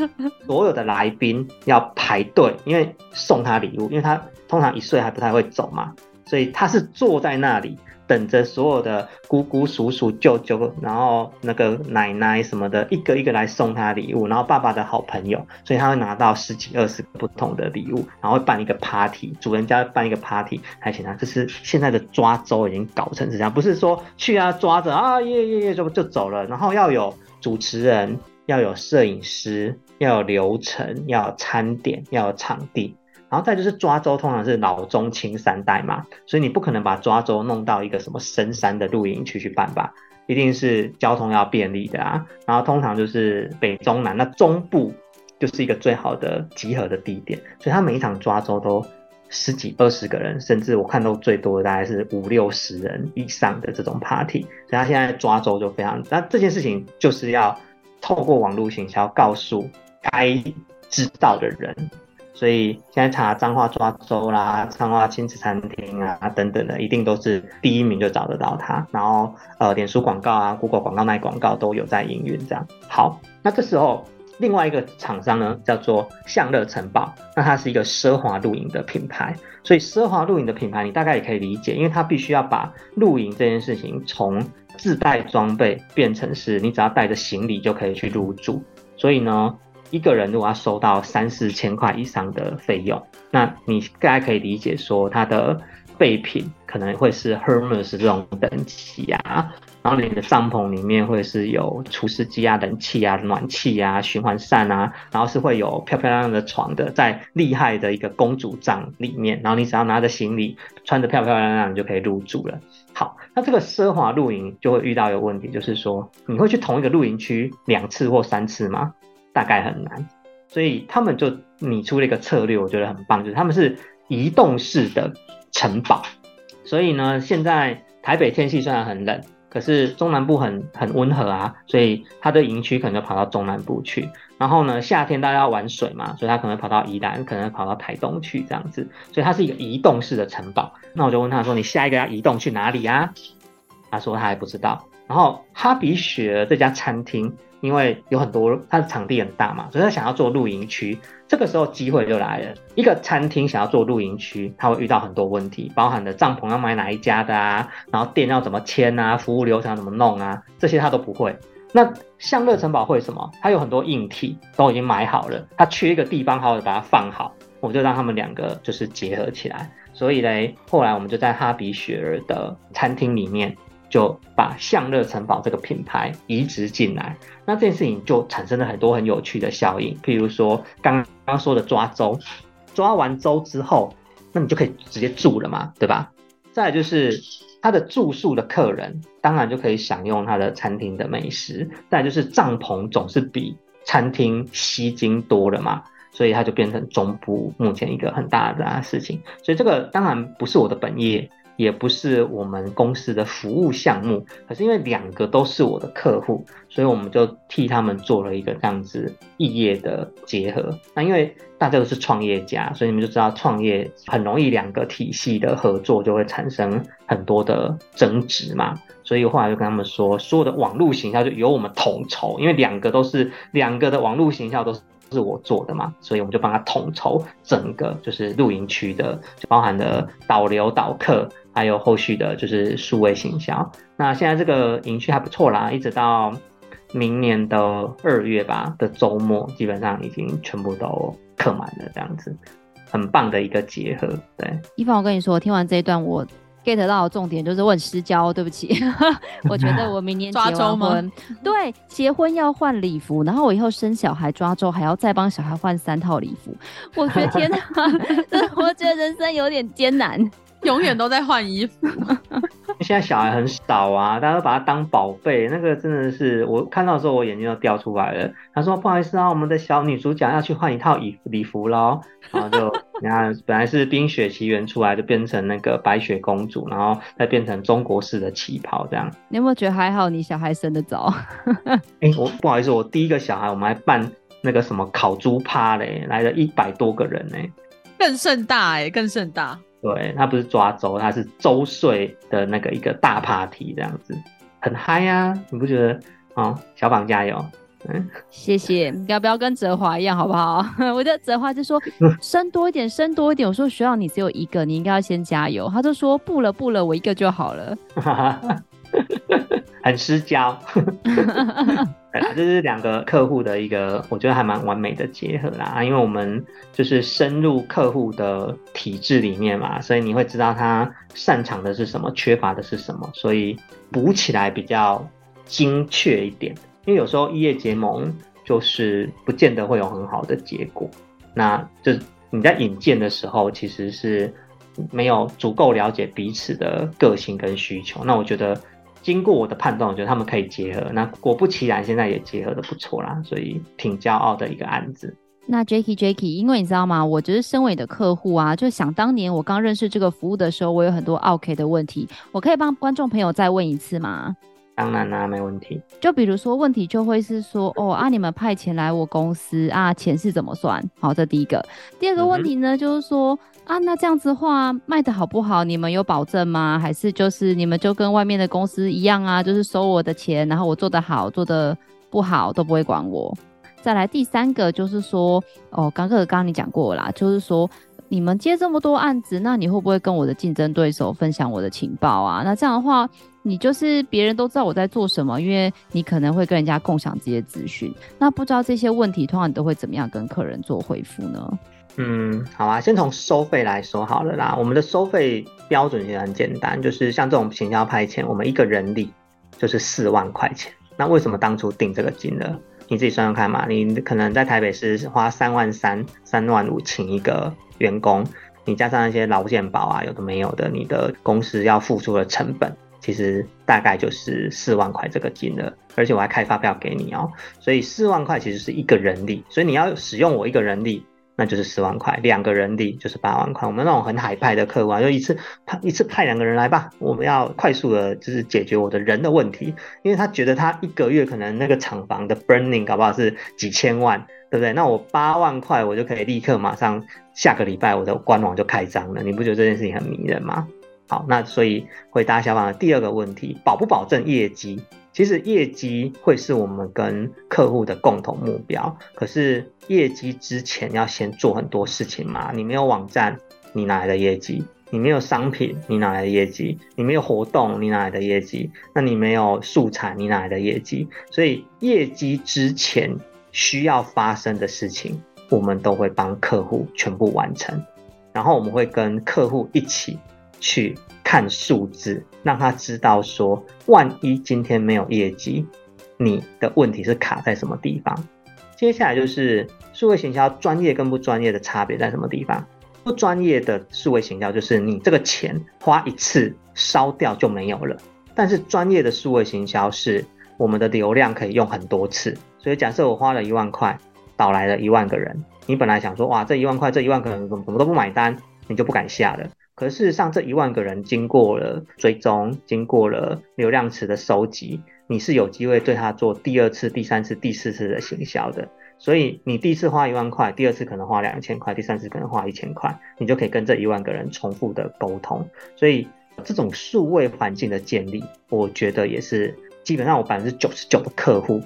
所有的来宾要排队，因为送他礼物，因为他通常一岁还不太会走嘛，所以他是坐在那里。等着所有的姑姑、叔叔、舅舅，然后那个奶奶什么的，一个一个来送他礼物。然后爸爸的好朋友，所以他会拿到十几、二十个不同的礼物，然后会办一个 party，主人家办一个 party，还请他。就是现在的抓周已经搞成这样，不是说去啊抓着啊耶耶耶就就走了，然后要有主持人，要有摄影师，要有流程，要有餐点，要有场地。然后再就是抓周，通常是老中青三代嘛，所以你不可能把抓周弄到一个什么深山的露营区去办吧，一定是交通要便利的啊。然后通常就是北中南，那中部就是一个最好的集合的地点，所以他每一场抓周都十几二十个人，甚至我看到最多的大概是五六十人以上的这种 party，所以他现在抓周就非常，那这件事情就是要透过网络行销告诉该知道的人。所以现在查彰化抓周啦、彰化亲子餐厅啊等等的，一定都是第一名就找得到他。然后呃，脸书广告啊、Google 广告、那广告都有在营运。这样好，那这时候另外一个厂商呢，叫做向乐城堡，那它是一个奢华露营的品牌。所以奢华露营的品牌，你大概也可以理解，因为它必须要把露营这件事情从自带装备变成是你只要带着行李就可以去入住。所以呢，一个人如果要收到三四千块以上的费用，那你大概可以理解说，它的备品可能会是 Hermes 这种等级啊，然后你的帐篷里面会是有除湿机啊、冷气啊、暖气啊、循环扇啊，然后是会有漂漂亮亮的床的，在厉害的一个公主帐里面，然后你只要拿着行李，穿着漂漂亮亮，你就可以入住了。好，那这个奢华露营就会遇到一个问题，就是说你会去同一个露营区两次或三次吗？大概很难，所以他们就拟出了一个策略，我觉得很棒，就是他们是移动式的城堡。所以呢，现在台北天气虽然很冷，可是中南部很很温和啊，所以他的营区可能就跑到中南部去。然后呢，夏天大家要玩水嘛，所以他可能跑到宜兰，可能跑到台东去这样子。所以它是一个移动式的城堡。那我就问他说：“你下一个要移动去哪里啊？”他说他还不知道。然后哈比雪这家餐厅。因为有很多，它的场地很大嘛，所以他想要做露营区。这个时候机会就来了。一个餐厅想要做露营区，他会遇到很多问题，包含的帐篷要买哪一家的啊，然后店要怎么签啊，服务流程要怎么弄啊，这些他都不会。那向乐城堡会什么？他有很多硬体都已经买好了，他缺一个地方好好把它放好，我就让他们两个就是结合起来。所以嘞，后来我们就在哈比雪儿的餐厅里面。就把向乐城堡这个品牌移植进来，那这件事情就产生了很多很有趣的效应。譬如说刚刚说的抓周，抓完周之后，那你就可以直接住了嘛，对吧？再就是他的住宿的客人，当然就可以享用他的餐厅的美食。再就是帐篷总是比餐厅吸金多了嘛，所以它就变成中部目前一个很大的事情。所以这个当然不是我的本业。也不是我们公司的服务项目，可是因为两个都是我的客户，所以我们就替他们做了一个这样子异业的结合。那因为大家都是创业家，所以你们就知道创业很容易两个体系的合作就会产生很多的争执嘛。所以后来就跟他们说，所有的网络行销就由我们统筹，因为两个都是两个的网络行销都是。是我做的嘛，所以我们就帮他统筹整个就是露营区的，就包含了导流导客，还有后续的就是数位行销。那现在这个营区还不错啦，一直到明年的二月吧的周末，基本上已经全部都客满了，这样子，很棒的一个结合。对，一凡，我跟你说，我听完这一段我。get 到的重点就是我很失焦，对不起。我觉得我明年结完婚，对，结婚要换礼服，然后我以后生小孩抓周还要再帮小孩换三套礼服。我觉得天哪，我觉得人生有点艰难，永远都在换衣服。现在小孩很少啊，大家都把他当宝贝，那个真的是我看到的时候，我眼睛都掉出来了。他说：“不好意思啊，我们的小女主角要去换一套礼礼服喽。”然后就你看，本来是冰雪奇缘出来，就变成那个白雪公主，然后再变成中国式的旗袍这样。你有没有觉得还好？你小孩生得早？哎、欸，我不好意思，我第一个小孩我们还办那个什么烤猪趴嘞，来了一百多个人呢，更盛大哎，更盛大。对，他不是抓周，他是周岁的那个一个大 party 这样子，很嗨呀！你不觉得？哦，小榜加油！嗯，谢谢。要不要跟泽华一样，好不好？我的泽华就说 生多一点，生多一点。我说学校你只有一个，你应该要先加油。他就说不了不了，我一个就好了。很失焦。对，这是两个客户的一个，我觉得还蛮完美的结合啦。因为我们就是深入客户的体制里面嘛，所以你会知道他擅长的是什么，缺乏的是什么，所以补起来比较精确一点。因为有时候异业结盟就是不见得会有很好的结果，那就你在引荐的时候其实是没有足够了解彼此的个性跟需求。那我觉得。经过我的判断，我觉得他们可以结合。那果不其然，现在也结合的不错啦，所以挺骄傲的一个案子。那 Jacky Jacky，因为你知道吗？我就是身为的客户啊，就想当年我刚认识这个服务的时候，我有很多 OK 的问题，我可以帮观众朋友再问一次吗？当然啦、啊，没问题。就比如说问题就会是说，哦啊，你们派钱来我公司啊，钱是怎么算？好，这第一个。第二个问题呢，嗯、就是说啊，那这样子的话卖的好不好？你们有保证吗？还是就是你们就跟外面的公司一样啊，就是收我的钱，然后我做的好，做的不好都不会管我。再来第三个就是说，哦，刚刚刚刚你讲过啦，就是说。你们接这么多案子，那你会不会跟我的竞争对手分享我的情报啊？那这样的话，你就是别人都知道我在做什么，因为你可能会跟人家共享这些资讯。那不知道这些问题，通常你都会怎么样跟客人做回复呢？嗯，好啊，先从收费来说好了啦。我们的收费标准其实很简单，就是像这种行销派遣，我们一个人力就是四万块钱。那为什么当初定这个金额？你自己算算看嘛。你可能在台北市花三万三、三万五请一个。员工，你加上那些劳健保啊，有的没有的，你的公司要付出的成本，其实大概就是四万块这个金额，而且我还开发票给你哦，所以四万块其实是一个人力，所以你要使用我一个人力，那就是四万块，两个人力就是八万块。我们那种很海派的客户，就一次派一次派两个人来吧，我们要快速的就是解决我的人的问题，因为他觉得他一个月可能那个厂房的 burning 搞不好是几千万。对不对？那我八万块，我就可以立刻马上下个礼拜我的官网就开张了。你不觉得这件事情很迷人吗？好，那所以回答小芳的第二个问题，保不保证业绩？其实业绩会是我们跟客户的共同目标。可是业绩之前要先做很多事情嘛。你没有网站，你哪来的业绩？你没有商品，你哪来的业绩？你没有活动，你哪来的业绩？那你没有素材，你哪来的业绩？所以业绩之前。需要发生的事情，我们都会帮客户全部完成，然后我们会跟客户一起去看数字，让他知道说，万一今天没有业绩，你的问题是卡在什么地方。接下来就是数位行销专业跟不专业的差别在什么地方？不专业的数位行销就是你这个钱花一次烧掉就没有了，但是专业的数位行销是我们的流量可以用很多次。所以假设我花了一万块，导来了一万个人，你本来想说，哇，这一万块，这一万个人怎么怎么都不买单，你就不敢下了。可是事实上，这一万个人经过了追踪，经过了流量池的收集，你是有机会对他做第二次、第三次、第四次的行销的。所以你第一次花一万块，第二次可能花两千块，第三次可能花一千块，你就可以跟这一万个人重复的沟通。所以这种数位环境的建立，我觉得也是基本上我百分之九十九的客户。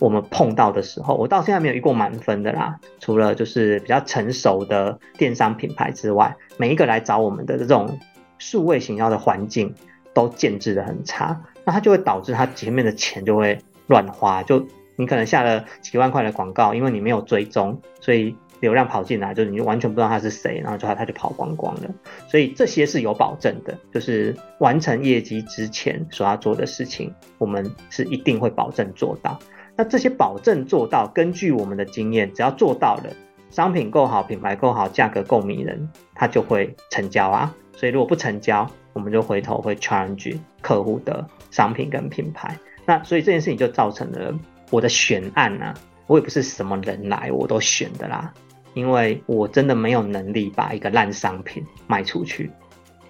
我们碰到的时候，我到现在没有遇过满分的啦。除了就是比较成熟的电商品牌之外，每一个来找我们的这种数位行销的环境都建置得很差，那它就会导致它前面的钱就会乱花。就你可能下了几万块的广告，因为你没有追踪，所以流量跑进来，就你就完全不知道他是谁，然后就他他就跑光光了。所以这些是有保证的，就是完成业绩之前所要做的事情，我们是一定会保证做到。那这些保证做到，根据我们的经验，只要做到了，商品够好，品牌够好，价格够迷人，它就会成交啊。所以如果不成交，我们就回头会 challenge 客户的商品跟品牌。那所以这件事情就造成了我的选案呢、啊，我也不是什么人来我都选的啦，因为我真的没有能力把一个烂商品卖出去。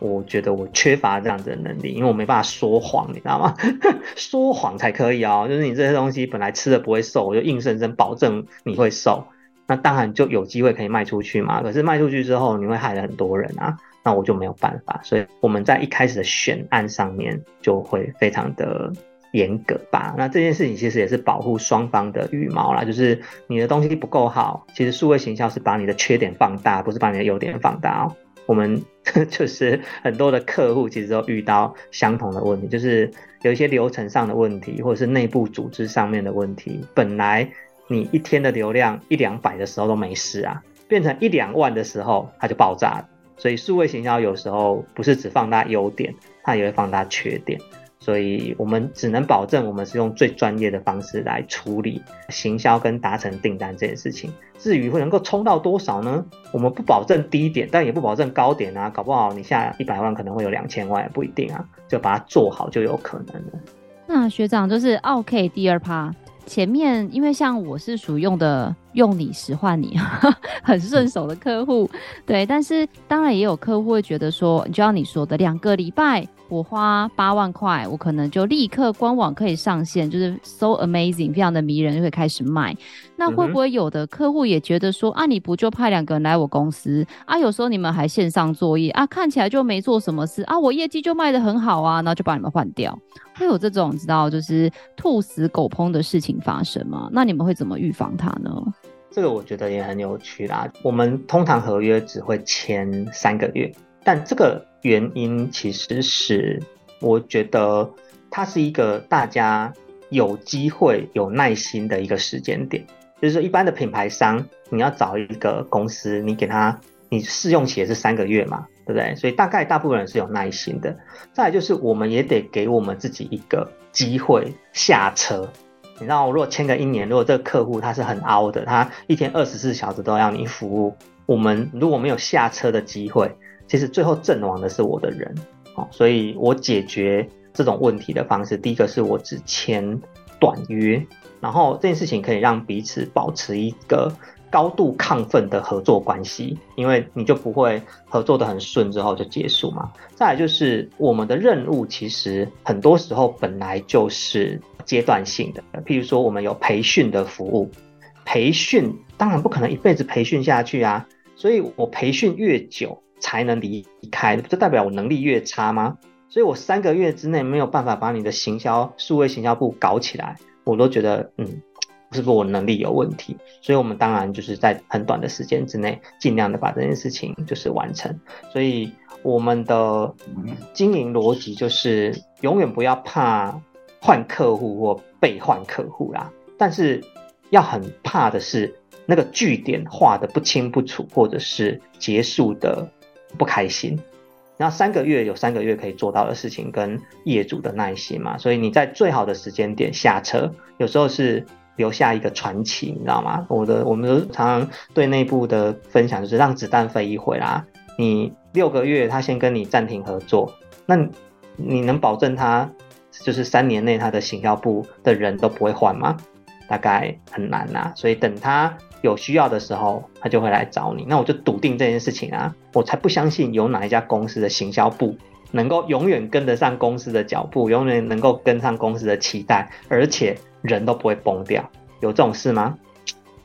我觉得我缺乏这样子的能力，因为我没办法说谎，你知道吗？说谎才可以哦，就是你这些东西本来吃了不会瘦，我就硬生生保证你会瘦，那当然就有机会可以卖出去嘛。可是卖出去之后，你会害了很多人啊，那我就没有办法。所以我们在一开始的选案上面就会非常的严格吧。那这件事情其实也是保护双方的羽毛啦，就是你的东西不够好，其实数位行销是把你的缺点放大，不是把你的优点放大哦。我们 就是很多的客户，其实都遇到相同的问题，就是有一些流程上的问题，或者是内部组织上面的问题。本来你一天的流量一两百的时候都没事啊，变成一两万的时候它就爆炸。所以数位行销有时候不是只放大优点，它也会放大缺点。所以我们只能保证，我们是用最专业的方式来处理行销跟达成订单这件事情。至于会能够冲到多少呢？我们不保证低点，但也不保证高点啊。搞不好你下一百万可能会有两千万，也不一定啊。就把它做好就有可能了。那学长就是 OK 第二趴前面，因为像我是属用的用你使唤你，很顺手的客户。对，但是当然也有客户会觉得说，就像你说的，两个礼拜我花八万块，我可能就立刻官网可以上线，就是 so amazing，非常的迷人，就会开始卖。那会不会有的客户也觉得说，啊，你不就派两个人来我公司啊？有时候你们还线上作业啊，看起来就没做什么事啊，我业绩就卖得很好啊，然后就把你们换掉。会有这种你知道就是兔死狗烹的事情发生吗？那你们会怎么预防它呢？这个我觉得也很有趣啦。我们通常合约只会签三个月，但这个原因其实是我觉得它是一个大家有机会有耐心的一个时间点。就是说，一般的品牌商你要找一个公司，你给他你试用期也是三个月嘛。对不对？所以大概大部分人是有耐心的。再就是，我们也得给我们自己一个机会下车。你知道，如果签个一年，如果这个客户他是很凹的，他一天二十四小时都要你服务，我们如果没有下车的机会，其实最后阵亡的是我的人。哦，所以我解决这种问题的方式，第一个是我只签短约，然后这件事情可以让彼此保持一个。高度亢奋的合作关系，因为你就不会合作得很顺之后就结束嘛。再来就是我们的任务，其实很多时候本来就是阶段性的。譬如说，我们有培训的服务，培训当然不可能一辈子培训下去啊。所以我培训越久才能离开，这代表我能力越差吗？所以我三个月之内没有办法把你的行销数位行销部搞起来，我都觉得嗯。是不是我能力有问题？所以我们当然就是在很短的时间之内，尽量的把这件事情就是完成。所以我们的经营逻辑就是永远不要怕换客户或被换客户啦。但是要很怕的是那个据点画的不清不楚，或者是结束的不开心。然后三个月有三个月可以做到的事情，跟业主的耐心嘛。所以你在最好的时间点下车，有时候是。留下一个传奇，你知道吗？我的，我们都常常对内部的分享就是让子弹飞一回啦。你六个月他先跟你暂停合作，那你能保证他就是三年内他的行销部的人都不会换吗？大概很难呐。所以等他有需要的时候，他就会来找你。那我就笃定这件事情啊，我才不相信有哪一家公司的行销部能够永远跟得上公司的脚步，永远能够跟上公司的期待，而且。人都不会崩掉，有这种事吗？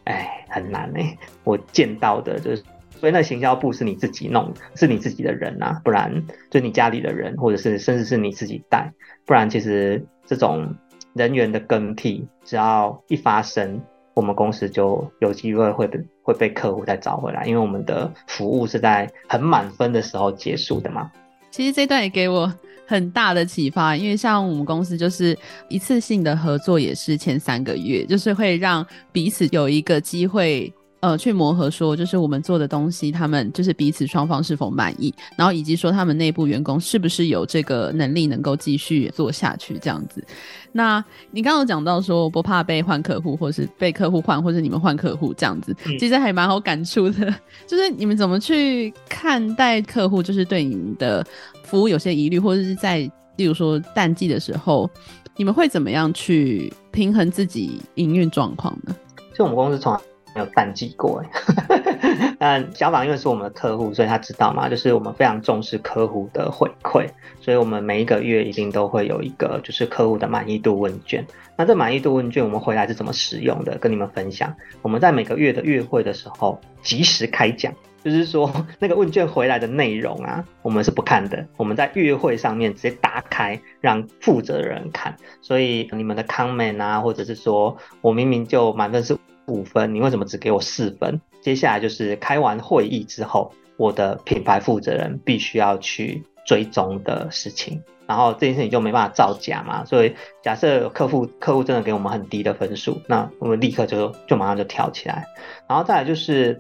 哎，很难哎。我见到的就是，所以那行销部是你自己弄，是你自己的人啊，不然就你家里的人，或者是甚至是你自己带，不然其实这种人员的更替，只要一发生，我们公司就有机会会被会被客户再找回来，因为我们的服务是在很满分的时候结束的嘛。其实这段也给我很大的启发，因为像我们公司就是一次性的合作也是前三个月，就是会让彼此有一个机会。呃，去磨合说，就是我们做的东西，他们就是彼此双方是否满意，然后以及说他们内部员工是不是有这个能力能够继续做下去这样子。那你刚刚有讲到说不怕被换客户，或是被客户换，或是你们换客户这样子，其实还蛮好感触的。就是你们怎么去看待客户，就是对你们的服务有些疑虑，或者是在例如说淡季的时候，你们会怎么样去平衡自己营运状况呢？就我们公司从来没有淡季过哎，但小宝因为是我们的客户，所以他知道嘛，就是我们非常重视客户的回馈，所以我们每一个月一定都会有一个就是客户的满意度问卷。那这满意度问卷我们回来是怎么使用的？跟你们分享。我们在每个月的月会的时候及时开奖，就是说那个问卷回来的内容啊，我们是不看的，我们在月会上面直接打开让负责人看。所以你们的 comment 啊，或者是说我明明就满分是。五分，你为什么只给我四分？接下来就是开完会议之后，我的品牌负责人必须要去追踪的事情，然后这件事情就没办法造假嘛。所以假设客户客户真的给我们很低的分数，那我们立刻就就马上就跳起来。然后再来就是，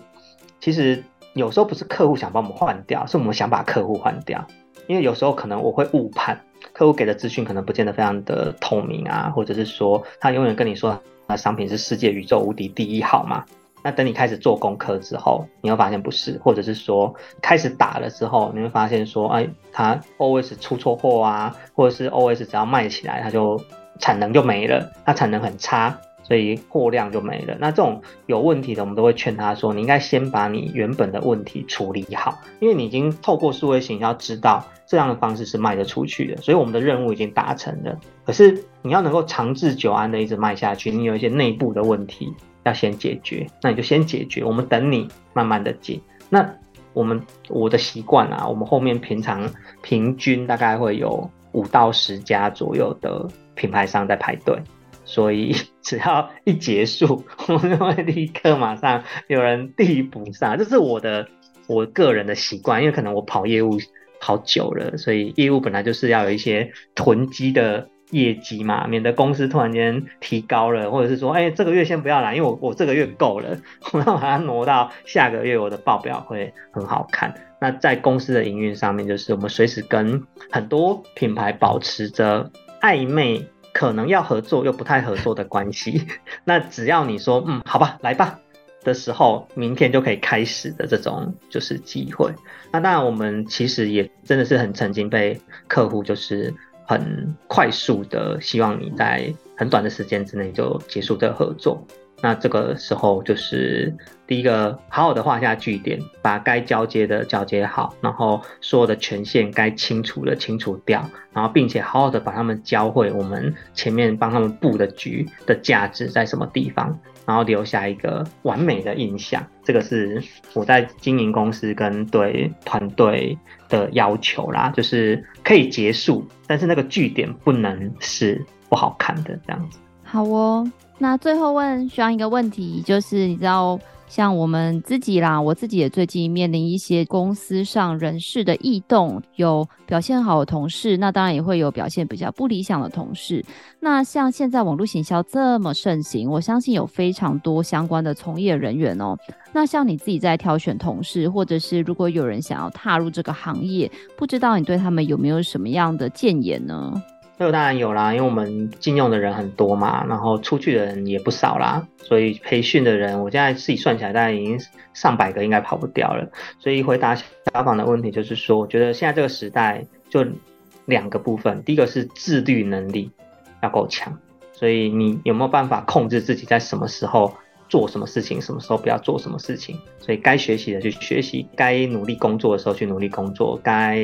其实有时候不是客户想把我们换掉，是我们想把客户换掉，因为有时候可能我会误判客户给的资讯可能不见得非常的透明啊，或者是说他永远跟你说。那商品是世界宇宙无敌第一好嘛？那等你开始做功课之后，你会发现不是，或者是说开始打了之后，你会发现说，哎，它 always 出错货啊，或者是 always 只要卖起来，它就产能就没了，它产能很差，所以货量就没了。那这种有问题的，我们都会劝他说，你应该先把你原本的问题处理好，因为你已经透过数位行销知道这样的方式是卖得出去的，所以我们的任务已经达成了。可是你要能够长治久安的一直卖下去，你有一些内部的问题要先解决，那你就先解决，我们等你慢慢的解。那我们我的习惯啊，我们后面平常平均大概会有五到十家左右的品牌商在排队。所以 只要一结束，我们就会立刻马上有人递补上，这是我的我个人的习惯，因为可能我跑业务好久了，所以业务本来就是要有一些囤积的业绩嘛，免得公司突然间提高了，或者是说，哎、欸，这个月先不要来，因为我我这个月够了，我要把它挪到下个月，我的报表会很好看。那在公司的营运上面，就是我们随时跟很多品牌保持着暧昧。可能要合作又不太合作的关系，那只要你说嗯，好吧，来吧的时候，明天就可以开始的这种就是机会。那当然，我们其实也真的是很曾经被客户就是很快速的希望你在很短的时间之内就结束这个合作。那这个时候就是第一个，好好的画下句点，把该交接的交接好，然后所有的权限该清除的清除掉，然后并且好好的把他们教会我们前面帮他们布的局的价值在什么地方，然后留下一个完美的印象。这个是我在经营公司跟对团队的要求啦，就是可以结束，但是那个句点不能是不好看的这样子。好哦。那最后问需要一个问题，就是你知道，像我们自己啦，我自己也最近面临一些公司上人事的异动，有表现好的同事，那当然也会有表现比较不理想的同事。那像现在网络行销这么盛行，我相信有非常多相关的从业人员哦。那像你自己在挑选同事，或者是如果有人想要踏入这个行业，不知道你对他们有没有什么样的建言呢？这个当然有啦，因为我们禁用的人很多嘛，然后出去的人也不少啦，所以培训的人，我现在自己算起来大概已经上百个，应该跑不掉了。所以回答小访的问题就是说，我觉得现在这个时代就两个部分，第一个是自律能力要够强，所以你有没有办法控制自己在什么时候做什么事情，什么时候不要做什么事情，所以该学习的去学习，该努力工作的时候去努力工作，该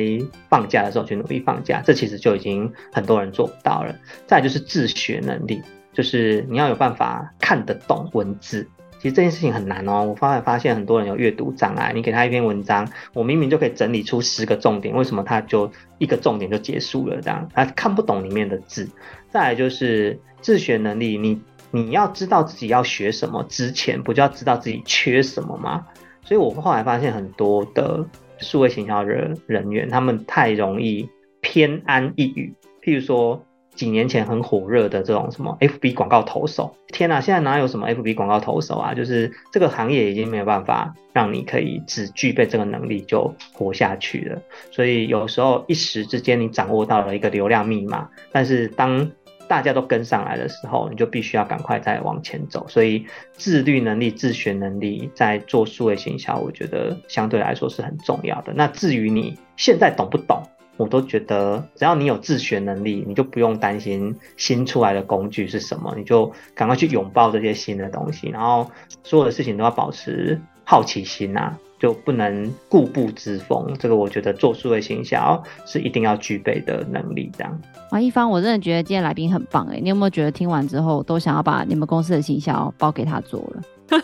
放假的时候去努力放假，这其实就已经很多人做不到了。再就是自学能力，就是你要有办法看得懂文字。其实这件事情很难哦，我发现发现很多人有阅读障碍。你给他一篇文章，我明明就可以整理出十个重点，为什么他就一个重点就结束了？这样他看不懂里面的字。再来就是自学能力，你。你要知道自己要学什么之前，不就要知道自己缺什么吗？所以我后来发现很多的数位行销人人员，他们太容易偏安一隅。譬如说几年前很火热的这种什么 FB 广告投手，天哪，现在哪有什么 FB 广告投手啊？就是这个行业已经没有办法让你可以只具备这个能力就活下去了。所以有时候一时之间你掌握到了一个流量密码，但是当大家都跟上来的时候，你就必须要赶快再往前走。所以自律能力、自学能力，在做数位行销，我觉得相对来说是很重要的。那至于你现在懂不懂，我都觉得只要你有自学能力，你就不用担心新出来的工具是什么，你就赶快去拥抱这些新的东西，然后所有的事情都要保持好奇心啊。就不能固步自封，这个我觉得做数位行销是一定要具备的能力。这样，王一方，我真的觉得今天来宾很棒哎，你有没有觉得听完之后都想要把你们公司的行销包给他做了？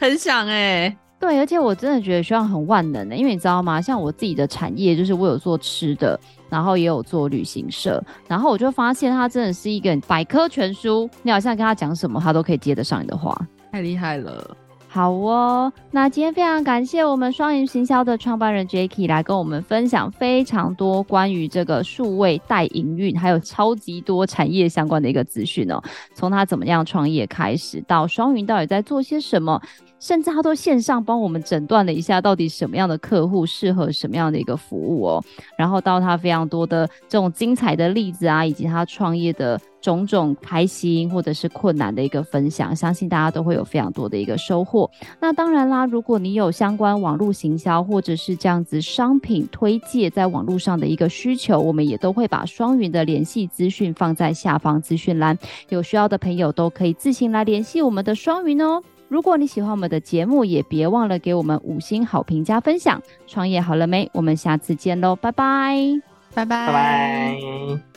很想哎，对，而且我真的觉得需要很万能的，因为你知道吗？像我自己的产业，就是我有做吃的，然后也有做旅行社，然后我就发现他真的是一个百科全书，你好像跟他讲什么，他都可以接得上你的话，太厉害了。好哦，那今天非常感谢我们双赢行销的创办人 Jacky 来跟我们分享非常多关于这个数位代营运，还有超级多产业相关的一个资讯哦。从他怎么样创业开始，到双赢到底在做些什么。甚至他都线上帮我们诊断了一下，到底什么样的客户适合什么样的一个服务哦。然后到他非常多的这种精彩的例子啊，以及他创业的种种开心或者是困难的一个分享，相信大家都会有非常多的一个收获。那当然啦，如果你有相关网络行销或者是这样子商品推介在网络上的一个需求，我们也都会把双云的联系资讯放在下方资讯栏，有需要的朋友都可以自行来联系我们的双云哦。如果你喜欢我们的节目，也别忘了给我们五星好评加分享。创业好了没？我们下次见喽，拜拜，拜拜，拜拜。